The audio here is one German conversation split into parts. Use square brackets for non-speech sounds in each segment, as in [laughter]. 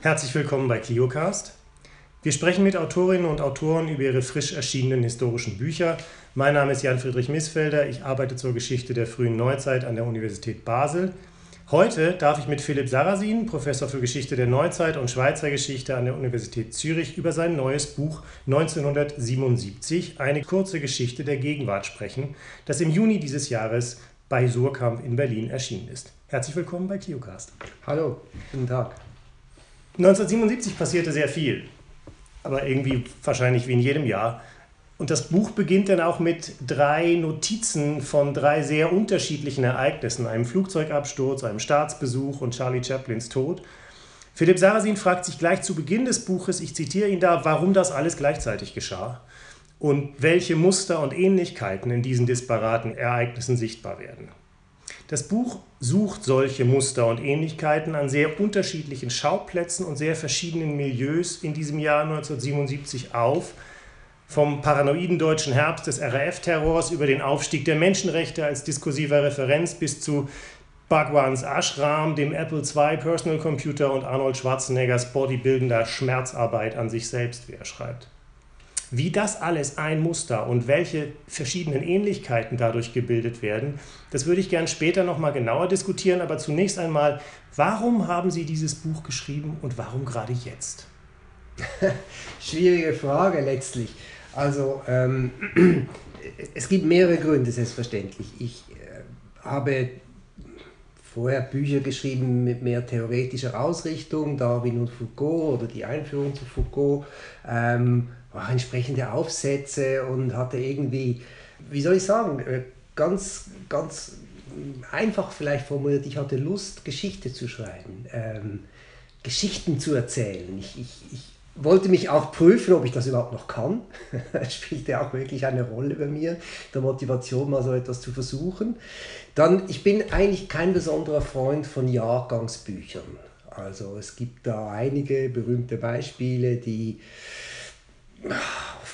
Herzlich willkommen bei ClioCast. Wir sprechen mit Autorinnen und Autoren über ihre frisch erschienenen historischen Bücher. Mein Name ist Jan-Friedrich Missfelder. Ich arbeite zur Geschichte der frühen Neuzeit an der Universität Basel. Heute darf ich mit Philipp Sarrazin, Professor für Geschichte der Neuzeit und Schweizer Geschichte an der Universität Zürich, über sein neues Buch 1977, eine kurze Geschichte der Gegenwart sprechen, das im Juni dieses Jahres bei Surkamp in Berlin erschienen ist. Herzlich willkommen bei ClioCast. Hallo, guten Tag. 1977 passierte sehr viel, aber irgendwie wahrscheinlich wie in jedem Jahr. Und das Buch beginnt dann auch mit drei Notizen von drei sehr unterschiedlichen Ereignissen: einem Flugzeugabsturz, einem Staatsbesuch und Charlie Chaplins Tod. Philipp Sarrazin fragt sich gleich zu Beginn des Buches, ich zitiere ihn da, warum das alles gleichzeitig geschah und welche Muster und Ähnlichkeiten in diesen disparaten Ereignissen sichtbar werden. Das Buch sucht solche Muster und Ähnlichkeiten an sehr unterschiedlichen Schauplätzen und sehr verschiedenen Milieus in diesem Jahr 1977 auf, vom paranoiden deutschen Herbst des RAF-Terrors über den Aufstieg der Menschenrechte als diskursiver Referenz bis zu Bhagwans Ashram, dem Apple II Personal Computer und Arnold Schwarzeneggers bodybuildender Schmerzarbeit an sich selbst, wie er schreibt. Wie das alles ein Muster und welche verschiedenen Ähnlichkeiten dadurch gebildet werden, das würde ich gern später nochmal genauer diskutieren. Aber zunächst einmal, warum haben Sie dieses Buch geschrieben und warum gerade jetzt? [laughs] Schwierige Frage letztlich. Also ähm, [clears throat] es gibt mehrere Gründe, selbstverständlich. Ich äh, habe vorher Bücher geschrieben mit mehr theoretischer Ausrichtung, Darwin und Foucault oder die Einführung zu Foucault. Ähm, auch entsprechende Aufsätze und hatte irgendwie, wie soll ich sagen, äh, ganz, ganz einfach vielleicht formuliert, ich hatte Lust, Geschichte zu schreiben, ähm, Geschichten zu erzählen. Ich, ich, ich wollte mich auch prüfen, ob ich das überhaupt noch kann. [laughs] Das spielte auch wirklich eine Rolle bei mir, der Motivation, mal so etwas zu versuchen. Dann, ich bin eigentlich kein besonderer Freund von Jahrgangsbüchern. Also es gibt da einige berühmte Beispiele, die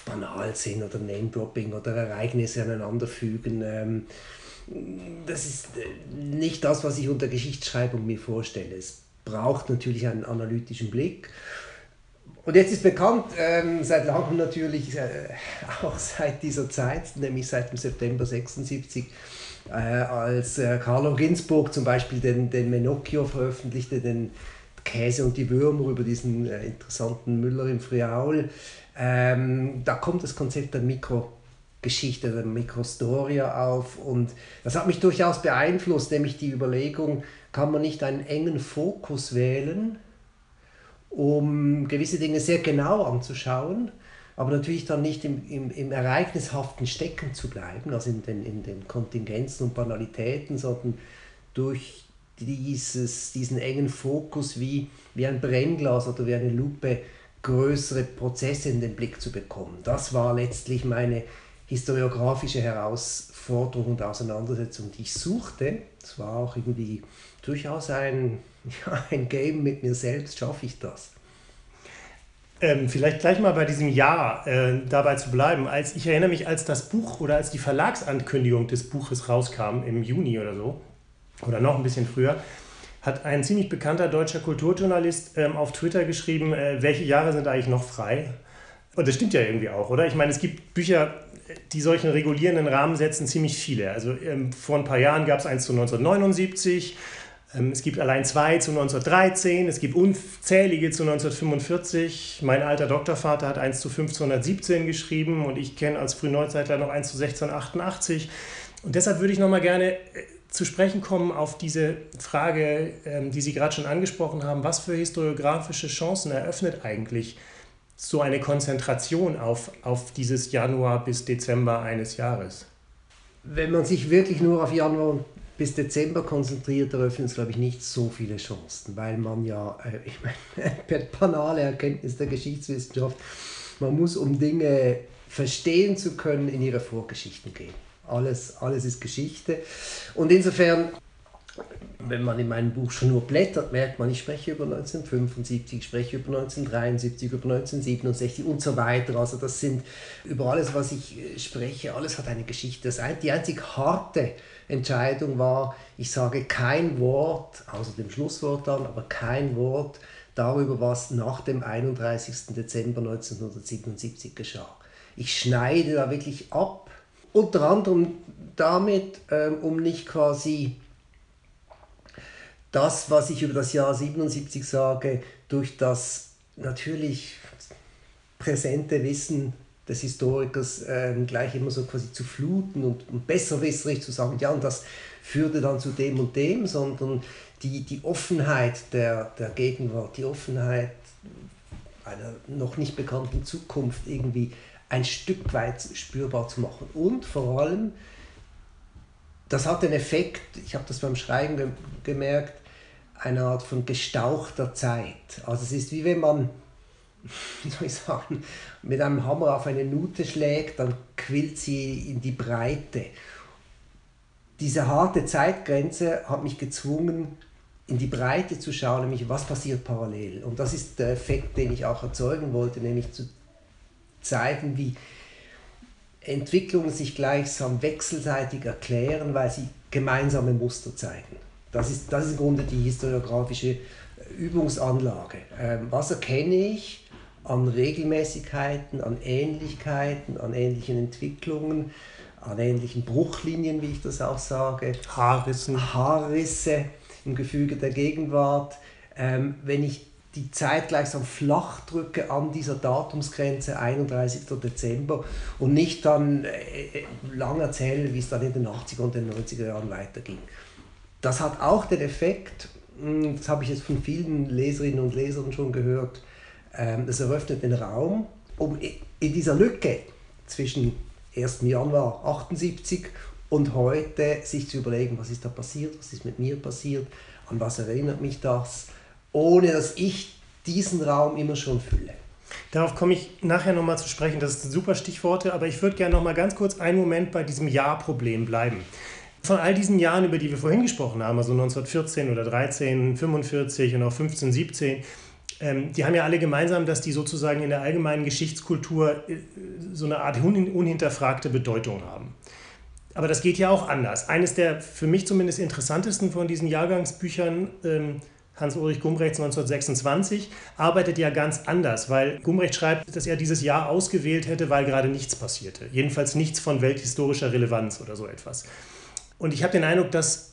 banal sind oder Name-Dropping oder Ereignisse aneinanderfügen. Ähm, das ist äh, nicht das, was ich unter Geschichtsschreibung mir vorstelle. Es braucht natürlich einen analytischen Blick. Und jetzt ist bekannt, ähm, seit langem natürlich, äh, auch seit dieser Zeit, nämlich seit dem September 76, äh, als äh, Carlo Ginzburg zum Beispiel den, den Menocchio veröffentlichte, den Käse und die Würmer über diesen äh, interessanten Müller im Friaul, ähm, da kommt das Konzept der Mikrogeschichte, der Mikrostoria auf und das hat mich durchaus beeinflusst, nämlich die Überlegung, kann man nicht einen engen Fokus wählen, um gewisse Dinge sehr genau anzuschauen, aber natürlich dann nicht im, im, im Ereignishaften stecken zu bleiben, also in den, in den Kontingenzen und Banalitäten, sondern durch dieses, diesen engen Fokus wie, wie ein Brennglas oder wie eine Lupe größere Prozesse in den Blick zu bekommen. Das war letztlich meine historiografische Herausforderung und Auseinandersetzung, die ich suchte. Es war auch irgendwie durchaus ein, [laughs] ja, ein Game mit mir selbst, schaffe ich das. Ähm, vielleicht gleich mal bei diesem Jahr äh, dabei zu bleiben. Als ich erinnere mich, als das Buch oder als die Verlagsankündigung des Buches rauskam im Juni oder so, oder noch ein bisschen früher, hat ein ziemlich bekannter deutscher Kulturjournalist ähm, auf Twitter geschrieben, äh, welche Jahre sind eigentlich noch frei? Und das stimmt ja irgendwie auch, oder? Ich meine, es gibt Bücher, die solchen regulierenden Rahmen setzen, ziemlich viele. Also ähm, vor ein paar Jahren gab es eins zu 1979, ähm, es gibt allein zwei zu 1913, es gibt unzählige zu 1945. Mein alter Doktorvater hat eins zu 1517 geschrieben und ich kenne als Frühneuzeitler noch eins zu 1688. Und deshalb würde ich nochmal gerne äh, zu sprechen kommen auf diese Frage, ähm, die Sie gerade schon angesprochen haben. Was für historiografische Chancen eröffnet eigentlich so eine Konzentration auf, auf dieses Januar bis Dezember eines Jahres? Wenn man sich wirklich nur auf Januar bis Dezember konzentriert, eröffnet es, glaube ich, nicht so viele Chancen, weil man ja, äh, ich meine, [laughs] per banale Erkenntnis der Geschichtswissenschaft, man muss, um Dinge verstehen zu können, in ihre Vorgeschichten gehen. Alles, alles ist Geschichte. Und insofern, wenn man in meinem Buch schon nur blättert, merkt man, ich spreche über 1975, ich spreche über 1973, über 1967 und so weiter. Also das sind über alles, was ich äh, spreche, alles hat eine Geschichte. Das die einzig harte Entscheidung war, ich sage kein Wort, außer dem Schlusswort dann, aber kein Wort darüber, was nach dem 31. Dezember 1977 geschah. Ich schneide da wirklich ab, unter anderem damit, ähm, um nicht quasi das, was ich über das Jahr 77 sage, durch das natürlich präsente Wissen des Historikers äh, gleich immer so quasi zu fluten und, und besserwisserig zu sagen, ja, und das führte dann zu dem und dem, sondern die, die Offenheit der, der Gegenwart, die Offenheit einer noch nicht bekannten Zukunft irgendwie ein Stück weit spürbar zu machen. Und vor allem, das hat den Effekt, ich habe das beim Schreiben ge gemerkt, eine Art von gestauchter Zeit. Also es ist wie wenn man, [laughs] wie soll ich sagen, mit einem Hammer auf eine Nute schlägt, dann quillt sie in die Breite. Diese harte Zeitgrenze hat mich gezwungen, in die Breite zu schauen, nämlich was passiert parallel. Und das ist der Effekt, den ich auch erzeugen wollte, nämlich zu zeigen, wie Entwicklungen sich gleichsam wechselseitig erklären, weil sie gemeinsame Muster zeigen. Das ist, das ist im Grunde die historiografische Übungsanlage. Ähm, was erkenne ich an Regelmäßigkeiten, an Ähnlichkeiten, an ähnlichen Entwicklungen, an ähnlichen Bruchlinien, wie ich das auch sage? Haarrissen. Haarrisse im Gefüge der Gegenwart. Ähm, wenn ich die Zeit gleichsam flach drücke an dieser Datumsgrenze 31. Dezember und nicht dann äh, äh, lang erzähle, wie es dann in den 80er und den 90er Jahren weiterging. Das hat auch den Effekt, hm, das habe ich jetzt von vielen Leserinnen und Lesern schon gehört, ähm, das eröffnet den Raum, um in dieser Lücke zwischen 1. Januar 78 und heute sich zu überlegen, was ist da passiert, was ist mit mir passiert, an was erinnert mich das, ohne dass ich diesen Raum immer schon fülle. Darauf komme ich nachher nochmal zu sprechen, das sind super Stichworte, aber ich würde gerne nochmal ganz kurz einen Moment bei diesem Ja-Problem bleiben von all diesen Jahren, über die wir vorhin gesprochen haben, also 1914 oder 13, 45 und auch 15, 17, ähm, die haben ja alle gemeinsam, dass die sozusagen in der allgemeinen Geschichtskultur äh, so eine Art unhinterfragte Bedeutung haben. Aber das geht ja auch anders. Eines der für mich zumindest interessantesten von diesen Jahrgangsbüchern, ähm, Hans-Ulrich Gumbrechts 1926, arbeitet ja ganz anders, weil Gumbrecht schreibt, dass er dieses Jahr ausgewählt hätte, weil gerade nichts passierte. Jedenfalls nichts von welthistorischer Relevanz oder so etwas. Und ich habe den Eindruck, dass,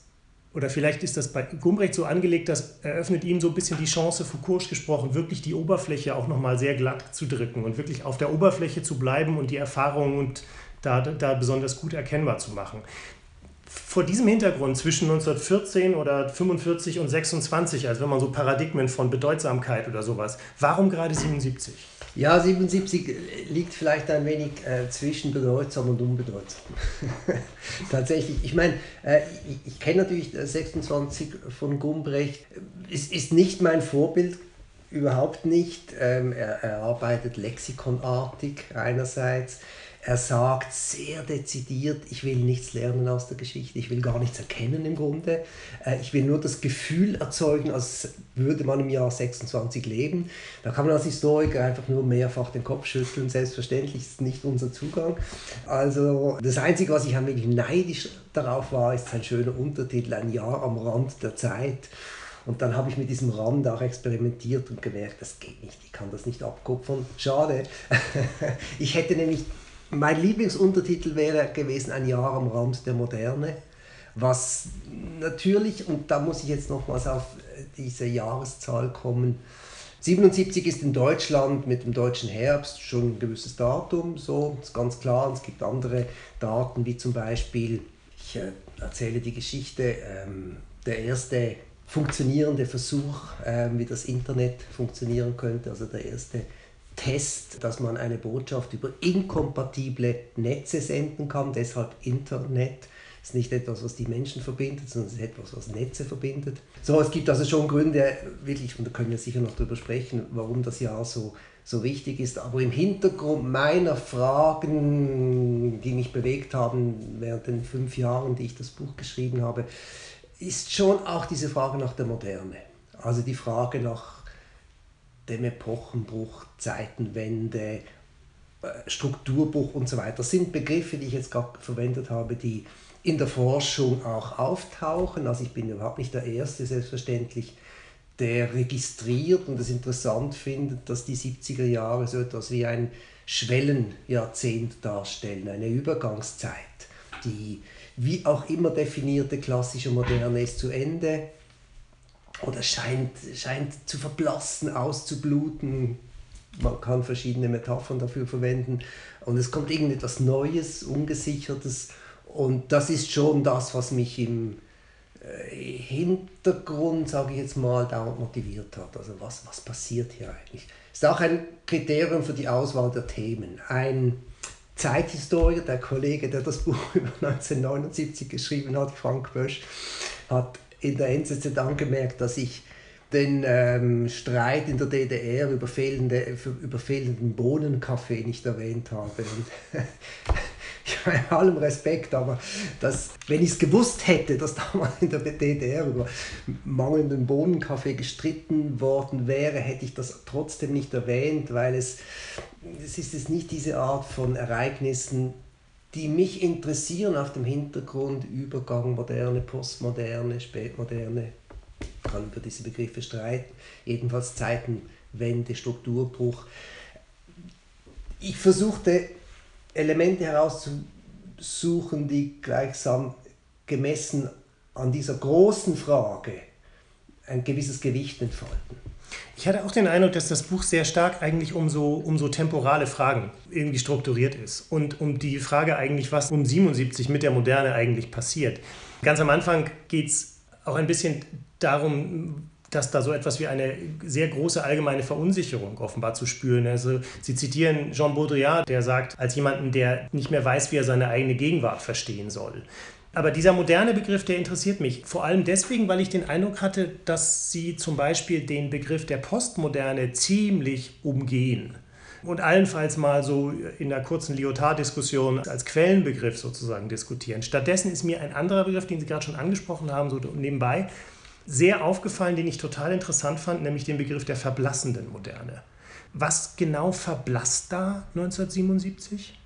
oder vielleicht ist das bei Gumbrecht so angelegt, das eröffnet ihm so ein bisschen die Chance, Foucault gesprochen, wirklich die Oberfläche auch nochmal sehr glatt zu drücken und wirklich auf der Oberfläche zu bleiben und die Erfahrungen und da, da besonders gut erkennbar zu machen. Vor diesem Hintergrund zwischen 1914 oder 45 und 26, also wenn man so Paradigmen von Bedeutsamkeit oder sowas, warum gerade 77? Ja, 77 liegt vielleicht ein wenig äh, zwischen bedeutsam und unbedeutsam. [laughs] Tatsächlich, ich meine, äh, ich, ich kenne natürlich 26 von Gumbrecht. Es ist nicht mein Vorbild, überhaupt nicht. Ähm, er, er arbeitet lexikonartig einerseits. Er sagt sehr dezidiert, ich will nichts lernen aus der Geschichte, ich will gar nichts erkennen im Grunde. Äh, ich will nur das Gefühl erzeugen, als würde man im Jahr 26 leben. Da kann man als Historiker einfach nur mehrfach den Kopf schütteln. Selbstverständlich ist nicht unser Zugang. Also das Einzige, was ich ein wenig neidisch darauf war, ist ein schöner Untertitel, ein Jahr am Rand der Zeit. Und dann habe ich mit diesem Rand auch experimentiert und gemerkt, das geht nicht, ich kann das nicht abkupfern. Schade. [laughs] ich hätte nämlich mein Lieblingsuntertitel wäre gewesen Ein Jahr am Rand der Moderne, was natürlich, und da muss ich jetzt nochmals auf diese Jahreszahl kommen, 77 ist in Deutschland mit dem deutschen Herbst schon ein gewisses Datum, so ist ganz klar. Und es gibt andere Daten, wie zum Beispiel, ich äh, erzähle die Geschichte, ähm, der erste funktionierende Versuch, äh, wie das Internet funktionieren könnte, also der erste Test, dass man eine Botschaft über inkompatible Netze senden kann, deshalb Internet. Ist nicht etwas, was die Menschen verbindet, sondern es ist etwas, was Netze verbindet. So, es gibt also schon Gründe, wirklich, und da können wir sicher noch darüber sprechen, warum das Jahr so, so wichtig ist. Aber im Hintergrund meiner Fragen, die mich bewegt haben während den fünf Jahren, die ich das Buch geschrieben habe, ist schon auch diese Frage nach der Moderne. Also die Frage nach dem Epochenbruch, Zeitenwende, äh, Strukturbruch und so weiter. Sind Begriffe, die ich jetzt gerade verwendet habe, die in der Forschung auch auftauchen. Also ich bin überhaupt nicht der Erste, selbstverständlich, der registriert und es interessant findet, dass die 70er Jahre so etwas wie ein Schwellenjahrzehnt darstellen, eine Übergangszeit. Die wie auch immer definierte klassische Moderne ist zu Ende oder scheint, scheint zu verblassen, auszubluten. Man kann verschiedene Metaphern dafür verwenden. Und es kommt irgendetwas Neues, Ungesichertes. Und das ist schon das, was mich im äh, Hintergrund, sage ich jetzt mal, dauernd motiviert hat. Also was, was passiert hier eigentlich? Ist auch ein Kriterium für die Auswahl der Themen. Ein Zeithistoriker, der Kollege, der das Buch [laughs] über 1979 geschrieben hat, Frank Bösch, hat in der NZZ angemerkt, dass ich den ähm, Streit in der DDR über, fehlende, über fehlenden Bohnenkaffee nicht erwähnt habe. Und [laughs] bei allem Respekt, aber das, wenn ich es gewusst hätte, dass damals in der DDR über mangelnden Bohnenkaffee gestritten worden wäre, hätte ich das trotzdem nicht erwähnt, weil es, es ist es nicht diese Art von Ereignissen, die mich interessieren auf dem Hintergrund Übergang, moderne, postmoderne, spätmoderne, kann über diese Begriffe streiten, jedenfalls Zeitenwende, Strukturbruch. Ich versuchte Elemente herauszusuchen, die gleichsam gemessen an dieser großen Frage ein gewisses Gewicht entfalten. Ich hatte auch den Eindruck, dass das Buch sehr stark eigentlich um so, um so temporale Fragen irgendwie strukturiert ist und um die Frage eigentlich, was um 77 mit der Moderne eigentlich passiert. Ganz am Anfang geht es auch ein bisschen darum, dass da so etwas wie eine sehr große allgemeine Verunsicherung offenbar zu spüren. Also Sie zitieren Jean Baudrillard, der sagt, als jemanden, der nicht mehr weiß, wie er seine eigene Gegenwart verstehen soll. Aber dieser moderne Begriff, der interessiert mich vor allem deswegen, weil ich den Eindruck hatte, dass Sie zum Beispiel den Begriff der Postmoderne ziemlich umgehen und allenfalls mal so in einer kurzen Lyotard-Diskussion als Quellenbegriff sozusagen diskutieren. Stattdessen ist mir ein anderer Begriff, den Sie gerade schon angesprochen haben, so nebenbei, sehr aufgefallen, den ich total interessant fand, nämlich den Begriff der verblassenden Moderne. Was genau verblasst da 1977?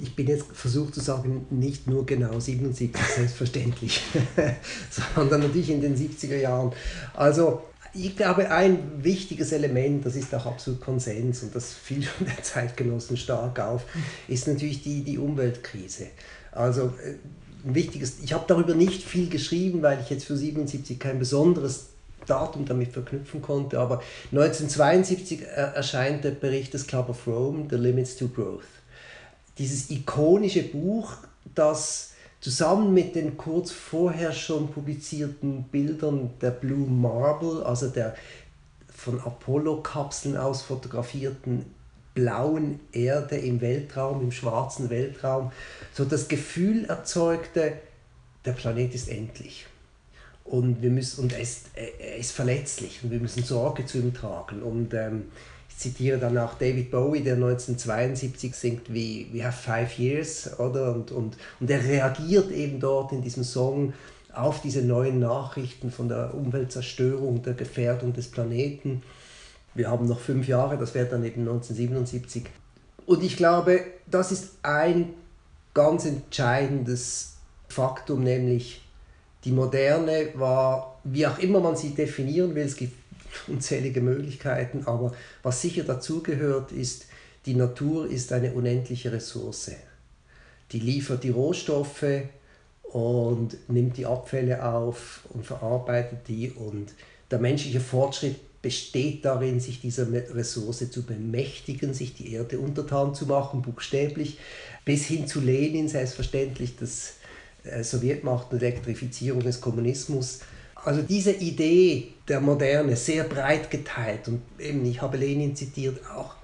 Ich bin jetzt versucht zu sagen, nicht nur genau 77, selbstverständlich, [laughs] sondern natürlich in den 70er Jahren. Also ich glaube, ein wichtiges Element, das ist auch absolut Konsens und das fiel schon der Zeitgenossen stark auf, ist natürlich die, die Umweltkrise. Also äh, ein wichtiges, ich habe darüber nicht viel geschrieben, weil ich jetzt für 77 kein besonderes Datum damit verknüpfen konnte, aber 1972 erscheint der Bericht des Club of Rome, The Limits to Growth. Dieses ikonische Buch, das zusammen mit den kurz vorher schon publizierten Bildern der Blue Marble, also der von Apollo-Kapseln aus fotografierten blauen Erde im Weltraum, im schwarzen Weltraum, so das Gefühl erzeugte, der Planet ist endlich. Und, wir müssen, und er, ist, er ist verletzlich und wir müssen Sorge zu ihm tragen. Und ähm, zitiere dann auch David Bowie, der 1972 singt wie We have five years, oder? Und, und, und er reagiert eben dort in diesem Song auf diese neuen Nachrichten von der Umweltzerstörung, der Gefährdung des Planeten. Wir haben noch fünf Jahre, das wäre dann eben 1977. Und ich glaube, das ist ein ganz entscheidendes Faktum, nämlich die Moderne war, wie auch immer man sie definieren will, es gibt unzählige Möglichkeiten, aber was sicher dazugehört, ist, die Natur ist eine unendliche Ressource. Die liefert die Rohstoffe und nimmt die Abfälle auf und verarbeitet die und der menschliche Fortschritt besteht darin, sich dieser Ressource zu bemächtigen, sich die Erde untertan zu machen, buchstäblich, bis hin zu Lenin, selbstverständlich, das äh, Sowjetmacht und Elektrifizierung des Kommunismus. Also diese Idee der Moderne, sehr breit geteilt und eben, ich habe Lenin zitiert, auch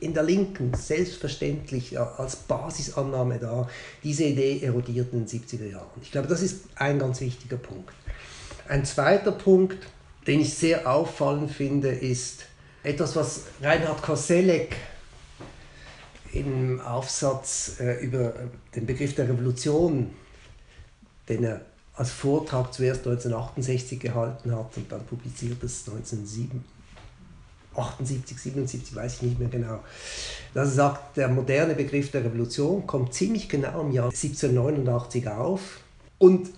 in der Linken selbstverständlich als Basisannahme da, diese Idee erodiert in den 70er Jahren. Ich glaube, das ist ein ganz wichtiger Punkt. Ein zweiter Punkt, den ich sehr auffallend finde, ist etwas, was Reinhard Koselleck im Aufsatz äh, über den Begriff der Revolution, den er als Vortrag zuerst 1968 gehalten hat und dann publiziert es 1978, 77, weiß ich nicht mehr genau. Dass er sagt, der moderne Begriff der Revolution kommt ziemlich genau im Jahr 1789 auf und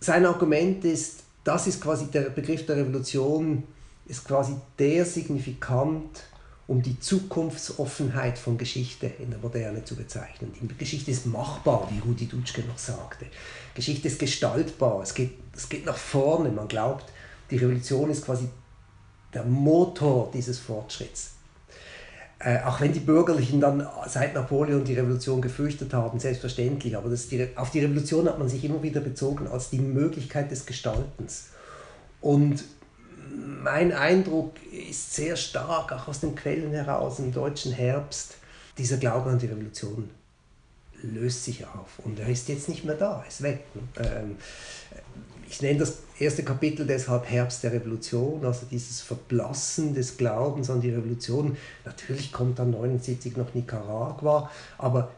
sein Argument ist, das ist quasi der Begriff der Revolution, ist quasi der Signifikant, um die Zukunftsoffenheit von Geschichte in der Moderne zu bezeichnen. Die Geschichte ist machbar, wie Rudi Dutschke noch sagte. Geschichte ist gestaltbar, es geht, es geht nach vorne. Man glaubt, die Revolution ist quasi der Motor dieses Fortschritts. Äh, auch wenn die Bürgerlichen dann seit Napoleon die Revolution gefürchtet haben, selbstverständlich, aber die, auf die Revolution hat man sich immer wieder bezogen als die Möglichkeit des Gestaltens. Und mein Eindruck ist sehr stark, auch aus den Quellen heraus, im deutschen Herbst, dieser Glaube an die Revolution löst sich auf und er ist jetzt nicht mehr da, ist weg. Ne? Ähm, ich nenne das erste Kapitel deshalb Herbst der Revolution, also dieses Verblassen des Glaubens an die Revolution. Natürlich kommt dann 79 noch Nicaragua, aber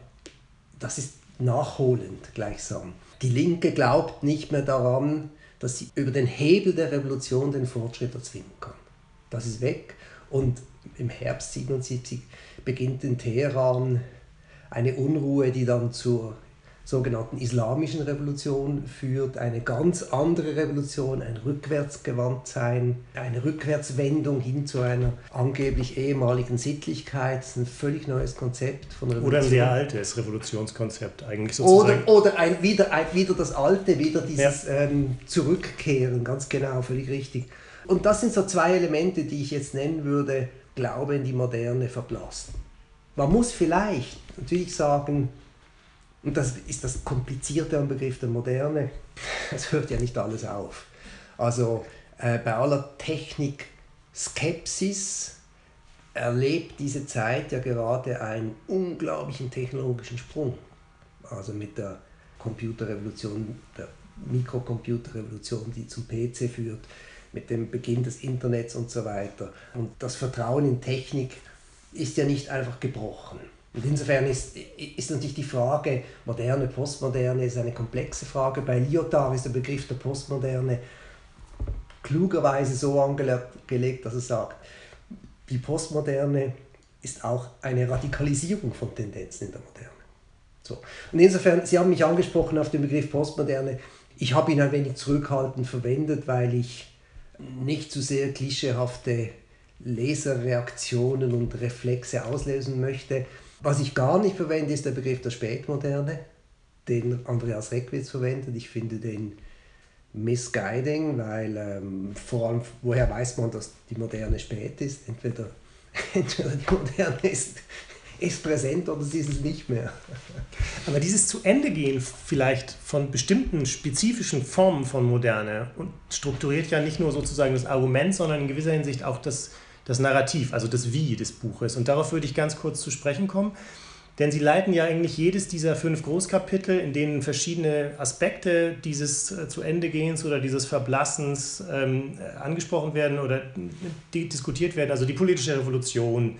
das ist nachholend gleichsam. Die Linke glaubt nicht mehr daran, dass sie über den Hebel der Revolution den Fortschritt erzwingen kann. Das ist weg und im Herbst 77 beginnt in Teheran eine Unruhe, die dann zur sogenannten islamischen Revolution führt, eine ganz andere Revolution, ein Rückwärtsgewandtsein, eine Rückwärtswendung hin zu einer angeblich ehemaligen Sittlichkeit, das ist ein völlig neues Konzept von Revolution. Oder ein sehr altes Revolutionskonzept eigentlich sozusagen. Oder, oder ein, wieder, ein, wieder das Alte, wieder dieses ja. ähm, Zurückkehren, ganz genau, völlig richtig. Und das sind so zwei Elemente, die ich jetzt nennen würde, Glaube in die Moderne verblassen. Man muss vielleicht natürlich sagen, und das ist das Komplizierte am Begriff der Moderne. [laughs] Es hört ja nicht alles auf. Also äh, bei aller Technik Skepsis erlebt diese Zeit ja gerade einen unglaublichen technologischen Sprung. Also mit der Computerrevolution, der Mikrocomputerrevolution, die zum PC führt, mit dem Beginn des Internets und so weiter. Und das Vertrauen in Technik ist ja nicht einfach gebrochen. Und insofern ist, ist natürlich die Frage, moderne, postmoderne, ist eine komplexe Frage. Bei Lyotard ist der Begriff der Postmoderne klugerweise so angelegt, dass er sagt, die Postmoderne ist auch eine Radikalisierung von Tendenzen in der Moderne. So. Und insofern, Sie haben mich angesprochen auf den Begriff Postmoderne. Ich habe ihn ein wenig zurückhaltend verwendet, weil ich nicht zu sehr klischeehafte Leserreaktionen und Reflexe auslösen möchte. Was ich gar nicht verwende, ist der Begriff der Spätmoderne, den Andreas Reckwitz verwendet. Ich finde den misguiding, weil ähm, vor allem, woher weiß man, dass die Moderne spät ist? Entweder, [laughs] entweder die Moderne ist, ist präsent oder sie ist es nicht mehr. Aber dieses zu Ende gehen vielleicht von bestimmten spezifischen Formen von Moderne und strukturiert ja nicht nur sozusagen das Argument, sondern in gewisser Hinsicht auch das das Narrativ, also das Wie des Buches. Und darauf würde ich ganz kurz zu sprechen kommen. Denn sie leiten ja eigentlich jedes dieser fünf Großkapitel, in denen verschiedene Aspekte dieses äh, zu Ende gehens oder dieses Verblassens ähm, angesprochen werden oder diskutiert werden. Also die politische Revolution,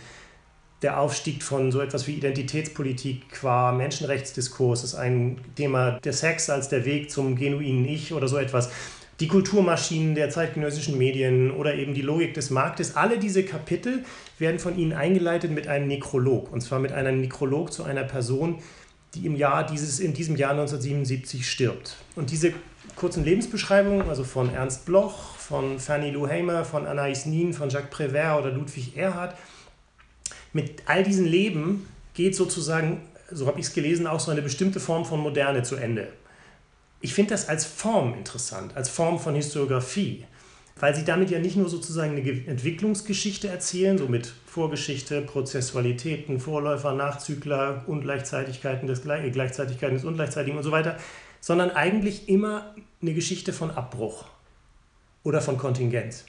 der Aufstieg von so etwas wie Identitätspolitik qua Menschenrechtsdiskurs ist ein Thema, der Sex als der Weg zum genuinen Ich oder so etwas die Kulturmaschinen der zeitgenössischen Medien oder eben die Logik des Marktes. Alle diese Kapitel werden von Ihnen eingeleitet mit einem Nekrolog. Und zwar mit einem Nekrolog zu einer Person, die im Jahr dieses, in diesem Jahr 1977 stirbt. Und diese kurzen Lebensbeschreibungen, also von Ernst Bloch, von Fanny Lou Hamer, von Anais Nin, von Jacques Prévert oder Ludwig Erhard, mit all diesen Leben geht sozusagen, so habe ich es gelesen, auch so eine bestimmte Form von Moderne zu Ende ich finde das als Form interessant, als Form von Historiografie, weil sie damit ja nicht nur sozusagen eine Entwicklungsgeschichte erzählen, so mit Vorgeschichte, Prozessualitäten, Vorläufer, Nachzügler, Ungleichzeitigkeiten des, Gleichzeitigkeiten des Ungleichzeitigen und so weiter, sondern eigentlich immer eine Geschichte von Abbruch oder von Kontingenz.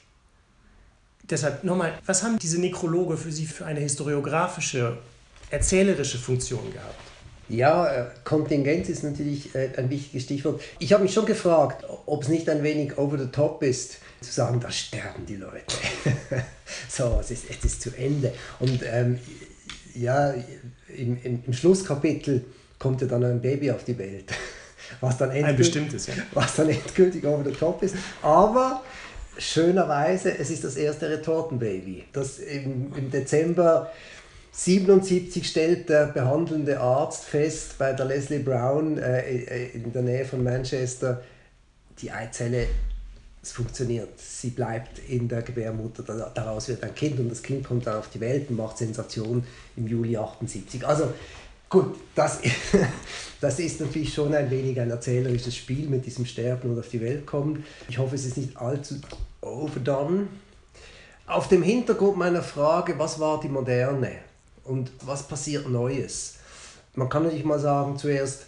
Deshalb nochmal, was haben diese Nekrologe für Sie für eine historiografische, erzählerische Funktion gehabt? Ja, äh, Kontingenz ist natürlich äh, ein wichtiges Stichwort. Ich habe mich schon gefragt, ob es nicht ein wenig over the top ist, zu sagen, da sterben die Leute. [laughs] so, es ist, es ist zu Ende. Und ähm, ja, im, im, im, Schlusskapitel kommt ja dann ein Baby auf die Welt. [laughs] Was dann ein bestimmtes, ja. [laughs] Was dann endgültig over the top ist. Aber schönerweise, es ist das erste Retortenbaby, das im, im Dezember 77 stellt der behandelnde Arzt fest bei der Leslie Brown äh, äh, in der Nähe von Manchester, die Eizelle es funktioniert. Sie bleibt in der Gebärmutter, daraus wird ein Kind und das Kind kommt dann auf die Welt und macht Sensation im Juli 78. Also gut, das, [laughs] das ist natürlich schon ein wenig ein erzählerisches Spiel mit diesem Sterben und auf die Welt kommen. Ich hoffe, es ist nicht allzu overdone. Auf dem Hintergrund meiner Frage, was war die Moderne und was passiert Neues? Man kann natürlich mal sagen, zuerst,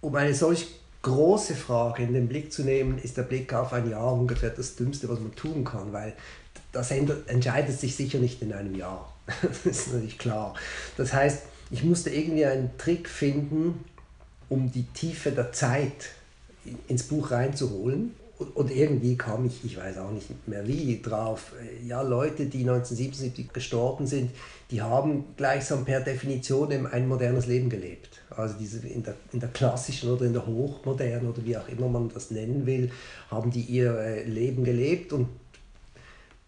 um eine solch große Frage in den Blick zu nehmen, ist der Blick auf ein Jahr ungefähr das Dümmste, was man tun kann, weil das entscheidet sich sicher nicht in einem Jahr. [laughs] das ist natürlich klar. Das heißt, ich musste irgendwie einen Trick finden, um die Tiefe der Zeit ins Buch reinzuholen. Und irgendwie kam ich, ich weiß auch nicht mehr wie, drauf. Ja, Leute, die 1977 gestorben sind, die haben gleichsam per Definition ein modernes Leben gelebt also diese in der, in der klassischen oder in der hochmodernen oder wie auch immer man das nennen will, haben die ihr äh, Leben gelebt und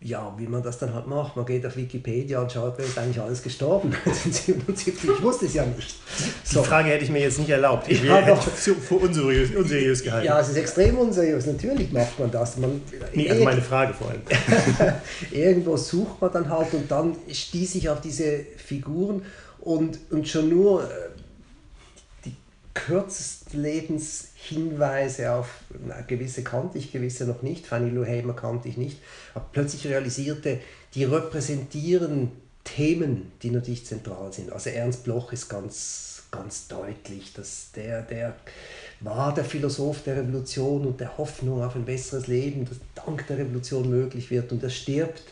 ja, wie man das dann halt macht, man geht auf Wikipedia und schaut, wer ist eigentlich alles gestorben. [laughs] ich wusste es ja nicht. So. Die Frage hätte ich mir jetzt nicht erlaubt. Ich ja, hätte für, für unseriös, unseriös gehalten. Ja, es ist extrem unseriös. Natürlich macht man das. Man, nee, also meine Frage vor allem. [laughs] [laughs] irgendwo sucht man dann halt und dann stieß ich auf diese Figuren und, und schon nur äh, kürzesten Lebenshinweise auf na, gewisse kannte ich, gewisse noch nicht. Fanny Lou Hamer kannte ich nicht. Aber plötzlich realisierte, die repräsentieren Themen, die natürlich zentral sind. Also Ernst Bloch ist ganz, ganz deutlich, dass der, der war der Philosoph der Revolution und der Hoffnung auf ein besseres Leben, das dank der Revolution möglich wird. Und er stirbt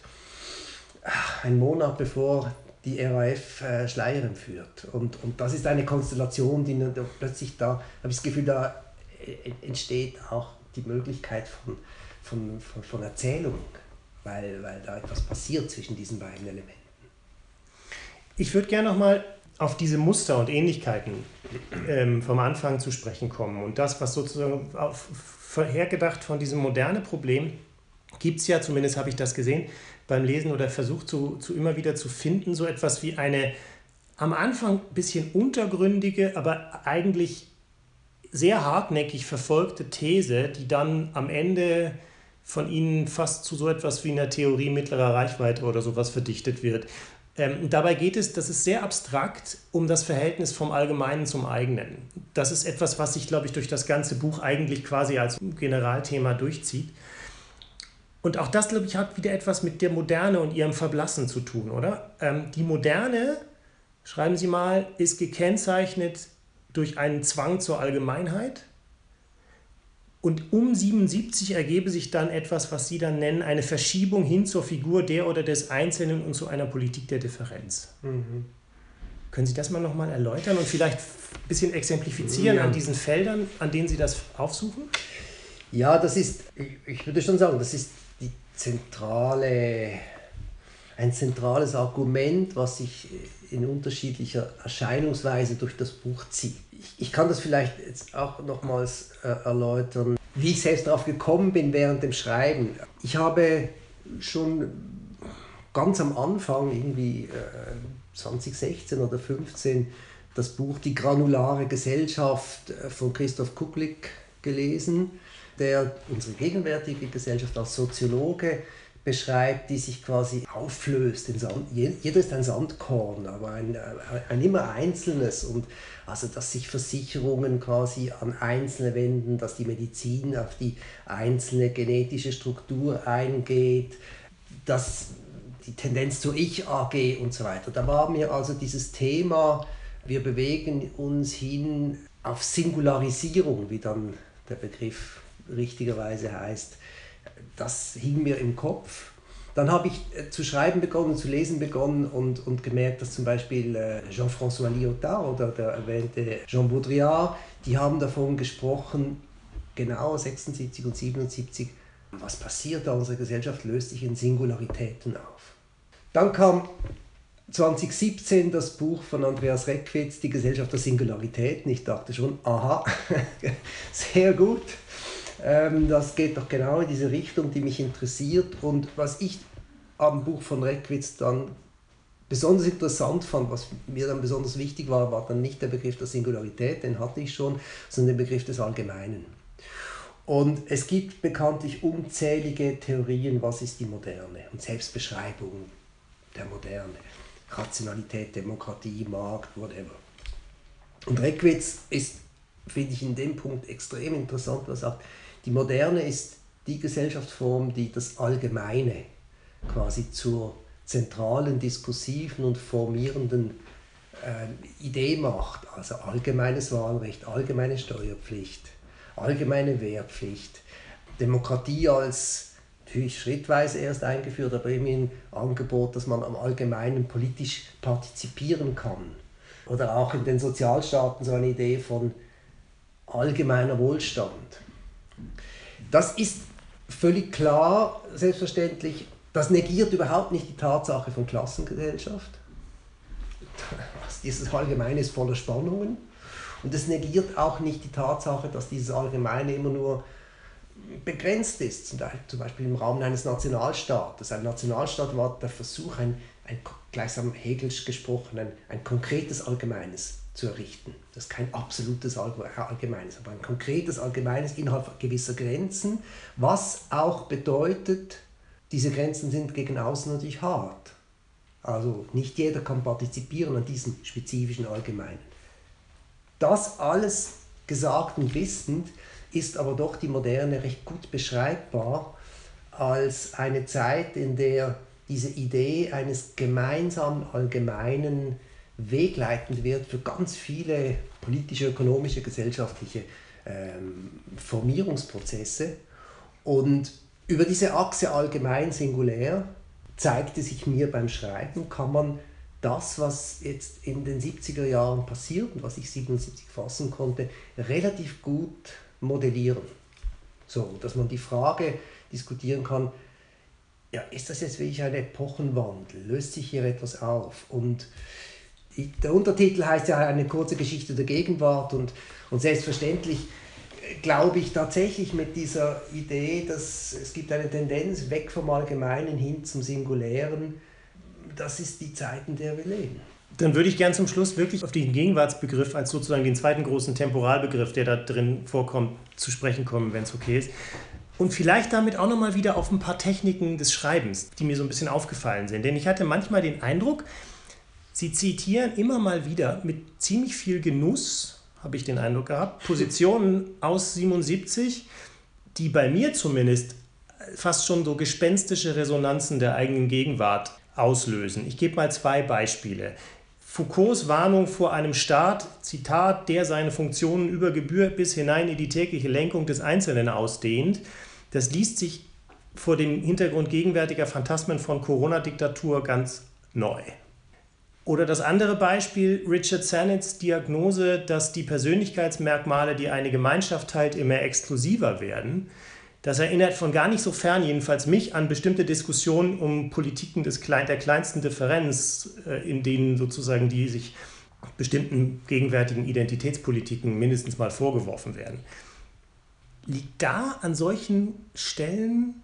ach, ein Monat bevor die RAF äh, Schleier führt. Und, und das ist eine Konstellation, die plötzlich da, habe ich das Gefühl, da äh, entsteht auch die Möglichkeit von, von, von, von Erzählung, weil, weil da etwas passiert zwischen diesen beiden Elementen. Ich würde gerne nochmal auf diese Muster und Ähnlichkeiten ähm, vom Anfang zu sprechen kommen. Und das, was sozusagen auf, vorhergedacht von diesem moderne Problem, gibt es ja, zumindest habe ich das gesehen, beim Lesen oder versucht zu, zu immer wieder zu finden, so etwas wie eine am Anfang ein bisschen untergründige, aber eigentlich sehr hartnäckig verfolgte These, die dann am Ende von ihnen fast zu so etwas wie einer Theorie mittlerer Reichweite oder sowas verdichtet wird. Ähm, dabei geht es, das ist sehr abstrakt, um das Verhältnis vom Allgemeinen zum Eigenen. Das ist etwas, was sich, glaube ich, durch das ganze Buch eigentlich quasi als Generalthema durchzieht. Und auch das, glaube ich, hat wieder etwas mit der Moderne und ihrem Verblassen zu tun, oder? Ähm, die Moderne, schreiben Sie mal, ist gekennzeichnet durch einen Zwang zur Allgemeinheit. Und um 77 ergebe sich dann etwas, was Sie dann nennen, eine Verschiebung hin zur Figur der oder des Einzelnen und zu einer Politik der Differenz. Mhm. Können Sie das mal nochmal erläutern und vielleicht ein bisschen exemplifizieren ja. an diesen Feldern, an denen Sie das aufsuchen? Ja, das ist, ich würde schon sagen, das ist zentrale, ein zentrales Argument, was sich in unterschiedlicher Erscheinungsweise durch das Buch zieht. Ich, ich kann das vielleicht jetzt auch nochmals äh, erläutern, wie ich selbst darauf gekommen bin während dem Schreiben. Ich habe schon ganz am Anfang, irgendwie äh, 2016 oder 2015, das Buch Die granulare Gesellschaft äh, von Christoph Kucklick gelesen der unsere gegenwärtige Gesellschaft als Soziologe beschreibt, die sich quasi auflöst. Jeder ist ein Sandkorn, aber ein, ein immer einzelnes. Und also, dass sich Versicherungen quasi an Einzelne wenden, dass die Medizin auf die einzelne genetische Struktur eingeht, dass die Tendenz zur Ich-AG und so weiter. Da war mir also dieses Thema, wir bewegen uns hin auf Singularisierung, wie dann der Begriff richtigerweise heißt, das hing mir im Kopf. Dann habe ich äh, zu schreiben begonnen, zu lesen begonnen und, und gemerkt, dass zum Beispiel äh, Jean-François Lyotard oder der erwähnte Jean Baudrillard, die haben davon gesprochen, genau 76 und 77, was passiert da, unsere Gesellschaft löst sich in Singularitäten auf. Dann kam 2017 das Buch von Andreas Reckwitz, Die Gesellschaft der Singularitäten. Ich dachte schon, aha, [laughs] sehr gut. Ähm, das geht doch genau in diese Richtung, die mich interessiert. Und was ich am Buch von Reckwitz dann besonders interessant fand, was mir dann besonders wichtig war, war dann nicht der Begriff der Singularität, den hatte ich schon, sondern der Begriff des Allgemeinen. Und es gibt bekanntlich unzählige Theorien, was ist die Moderne und Selbstbeschreibungen der Moderne. Rationalität, Demokratie, Markt, whatever. Und Reckwitz ist, finde ich, in dem Punkt extrem interessant, was er sagt, die Moderne ist die Gesellschaftsform, die das Allgemeine quasi zur zentralen, diskursiven und formierenden äh, Idee macht. Also allgemeines Wahlrecht, allgemeine Steuerpflicht, allgemeine Wehrpflicht, Demokratie als natürlich schrittweise erst eingeführt, aber immerhin Angebot, dass man am Allgemeinen politisch partizipieren kann. Oder auch in den Sozialstaaten so eine Idee von allgemeiner Wohlstand. Das ist völlig klar, selbstverständlich. Das negiert überhaupt nicht die Tatsache von Klassengesellschaft. Dieses Allgemeine ist voller Spannungen. Und es negiert auch nicht die Tatsache, dass dieses Allgemeine immer nur begrenzt ist, zum Beispiel im Rahmen eines Nationalstaates. Ein Nationalstaat war der Versuch, ein, ein gleichsam Hegelsch gesprochen, ein, konkretes Allgemeines zu errichten. Das ist kein absolutes Allgemeines, aber ein konkretes Allgemeines innerhalb gewisser Grenzen, was auch bedeutet, diese Grenzen sind gegen außen natürlich hart. Also nicht jeder kann partizipieren an diesem spezifischen Allgemeinen. Das alles gesagt und wissend ist aber doch die Moderne recht gut beschreibbar als eine Zeit, in der diese Idee eines gemeinsamen Allgemeinen wegleitend wird für ganz viele politische, ökonomische, gesellschaftliche ähm, Formierungsprozesse. Und über diese Achse allgemein singulär zeigte sich mir beim Schreiben, kann man das, was jetzt in den 70er Jahren passiert und was ich 77 fassen konnte, relativ gut modellieren. So, dass man die Frage diskutieren kann, ja, ist das jetzt wirklich ein Epochenwandel? Löst sich hier etwas auf? Und der Untertitel heißt ja eine kurze Geschichte der Gegenwart und, und selbstverständlich glaube ich tatsächlich mit dieser Idee, dass es gibt eine Tendenz weg vom Allgemeinen hin zum Singulären. Das ist die Zeit, in der wir leben. Dann würde ich gern zum Schluss wirklich auf den Gegenwartsbegriff als sozusagen den zweiten großen Temporalbegriff, der da drin vorkommt, zu sprechen kommen, wenn es okay ist. Und vielleicht damit auch nochmal wieder auf ein paar Techniken des Schreibens, die mir so ein bisschen aufgefallen sind. Denn ich hatte manchmal den Eindruck, Sie zitieren immer mal wieder mit ziemlich viel Genuss habe ich den Eindruck gehabt, Positionen aus 77, die bei mir zumindest fast schon so gespenstische Resonanzen der eigenen Gegenwart auslösen. Ich gebe mal zwei Beispiele. Foucaults Warnung vor einem Staat, Zitat, der seine Funktionen über Gebühr bis hinein in die tägliche Lenkung des Einzelnen ausdehnt, das liest sich vor dem Hintergrund gegenwärtiger Phantasmen von Corona-Diktatur ganz neu. Oder das andere Beispiel, Richard Sanets Diagnose, dass die Persönlichkeitsmerkmale, die eine Gemeinschaft teilt, immer exklusiver werden. Das erinnert von gar nicht so fern, jedenfalls mich, an bestimmte Diskussionen um Politiken des der kleinsten Differenz, äh, in denen sozusagen die sich bestimmten gegenwärtigen Identitätspolitiken mindestens mal vorgeworfen werden. Liegt da an solchen Stellen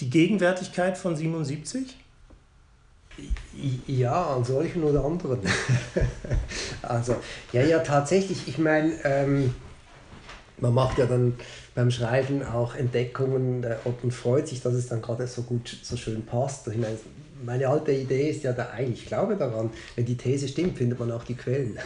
die Gegenwärtigkeit von 77? Ja, an solchen oder anderen. [laughs] also, ja, ja, tatsächlich. Ich meine, ähm, man macht ja dann beim Schreiben auch Entdeckungen äh, und freut sich, dass es dann gerade so gut, so schön passt. Ich meine, meine alte Idee ist ja da eigentlich, ich glaube daran, wenn die These stimmt, findet man auch die Quellen.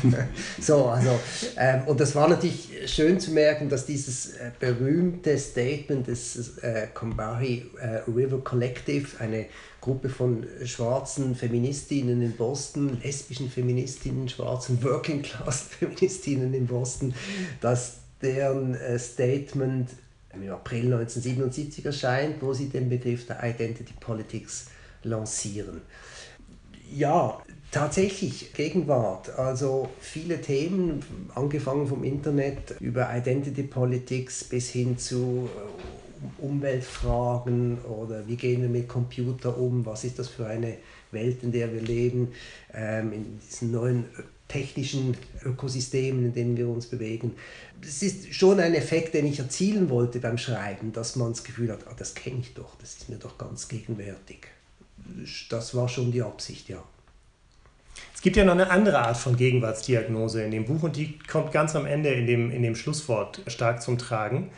[laughs] so, also, ähm, und das war natürlich schön zu merken, dass dieses äh, berühmte Statement des äh, Combari äh, River Collective, eine Gruppe von schwarzen Feministinnen in Boston, lesbischen Feministinnen, schwarzen Working Class [laughs] Feministinnen in Boston, dass deren äh, Statement im April 1977 erscheint, wo sie den Begriff der Identity Politics lancieren. Ja, tatsächlich Gegenwart. Also viele Themen, angefangen vom Internet über Identity Politics bis hin zu äh, Umweltfragen oder wie gehen wir mit Computer um, was ist das für eine Welt, in der wir leben, ähm, in diesen neuen technischen Ökosystemen, in denen wir uns bewegen. Es ist schon ein Effekt, den ich erzielen wollte beim Schreiben, dass man das Gefühl hat, ah, das kenne ich doch, das ist mir doch ganz gegenwärtig. Das war schon die Absicht, ja. Es gibt ja noch eine andere Art von Gegenwartsdiagnose in dem Buch und die kommt ganz am Ende in dem, in dem Schlusswort stark zum Tragen.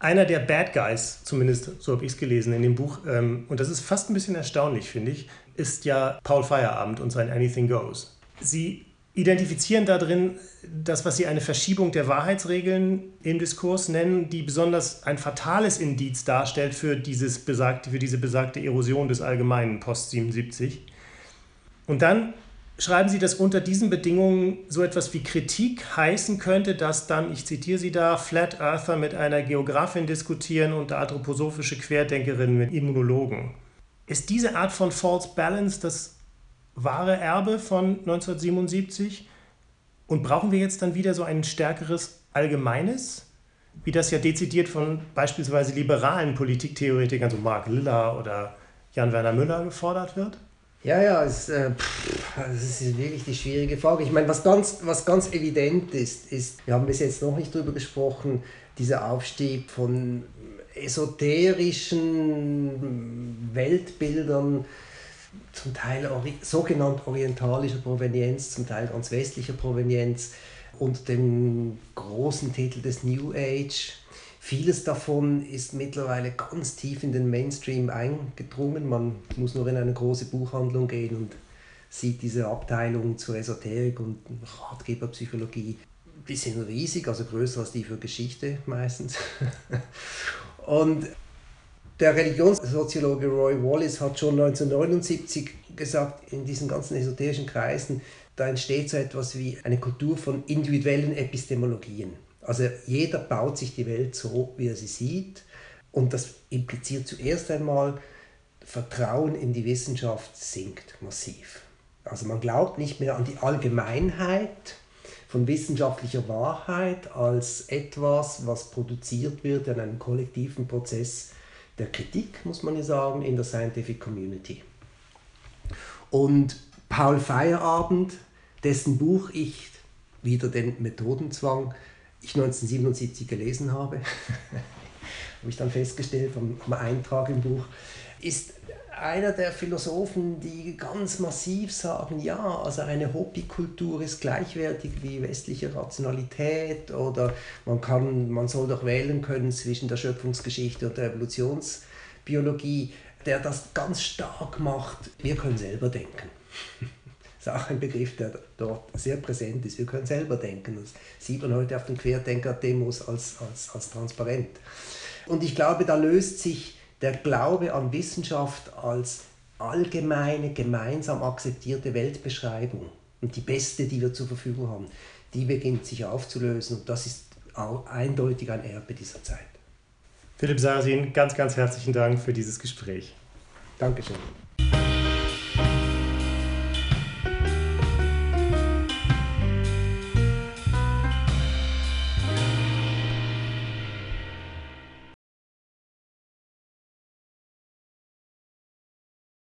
Einer der Bad Guys, zumindest so habe ich es gelesen in dem Buch, ähm, und das ist fast ein bisschen erstaunlich, finde ich, ist ja Paul Feierabend und sein Anything Goes. Sie identifizieren da drin das, was sie eine Verschiebung der Wahrheitsregeln im Diskurs nennen, die besonders ein fatales Indiz darstellt für, dieses besagte, für diese besagte Erosion des Allgemeinen Post 77. Und dann schreiben Sie, dass unter diesen Bedingungen so etwas wie Kritik heißen könnte, dass dann, ich zitiere Sie da, Flat Earther mit einer Geografin diskutieren und anthroposophische Querdenkerinnen mit Immunologen. Ist diese Art von False Balance das wahre Erbe von 1977? Und brauchen wir jetzt dann wieder so ein stärkeres Allgemeines, wie das ja dezidiert von beispielsweise liberalen Politiktheoretikern, so Mark Liller oder Jan-Werner Müller gefordert wird? Ja, ja, es, äh, das ist wirklich die schwierige Frage. Ich meine, was ganz, was ganz evident ist, ist, wir haben bis jetzt noch nicht darüber gesprochen, dieser Aufstieg von esoterischen Weltbildern, zum Teil sogenannt orientalischer Provenienz, zum Teil ganz westlicher Provenienz, unter dem großen Titel des New Age. Vieles davon ist mittlerweile ganz tief in den Mainstream eingedrungen. Man muss nur in eine große Buchhandlung gehen und sieht diese Abteilung zur Esoterik und Ratgeberpsychologie. Die sind riesig, also größer als die für Geschichte meistens. [laughs] und der Religionssoziologe Roy Wallace hat schon 1979 gesagt, in diesen ganzen esoterischen Kreisen, da entsteht so etwas wie eine Kultur von individuellen Epistemologien. Also jeder baut sich die Welt so, wie er sie sieht. Und das impliziert zuerst einmal, Vertrauen in die Wissenschaft sinkt massiv. Also man glaubt nicht mehr an die Allgemeinheit von wissenschaftlicher Wahrheit als etwas, was produziert wird in einem kollektiven Prozess der Kritik, muss man ja sagen, in der Scientific Community. Und Paul Feierabend, dessen Buch ich wieder den Methodenzwang ich 1977 gelesen habe, [laughs] habe ich dann festgestellt am Eintrag im Buch, ist einer der Philosophen, die ganz massiv sagen, ja, also eine Hobbykultur ist gleichwertig wie westliche Rationalität oder man, kann, man soll doch wählen können zwischen der Schöpfungsgeschichte und der Evolutionsbiologie, der das ganz stark macht. Wir können selber denken. Das [laughs] ist auch ein Begriff, der dort sehr präsent ist. Wir können selber denken. Das sieht man heute auf den Querdenker-Demos als, als, als transparent. Und ich glaube, da löst sich der Glaube an Wissenschaft als allgemeine, gemeinsam akzeptierte Weltbeschreibung und die beste, die wir zur Verfügung haben, die beginnt sich aufzulösen und das ist auch eindeutig ein Erbe dieser Zeit. Philipp Sarsin, ganz, ganz herzlichen Dank für dieses Gespräch. Dankeschön.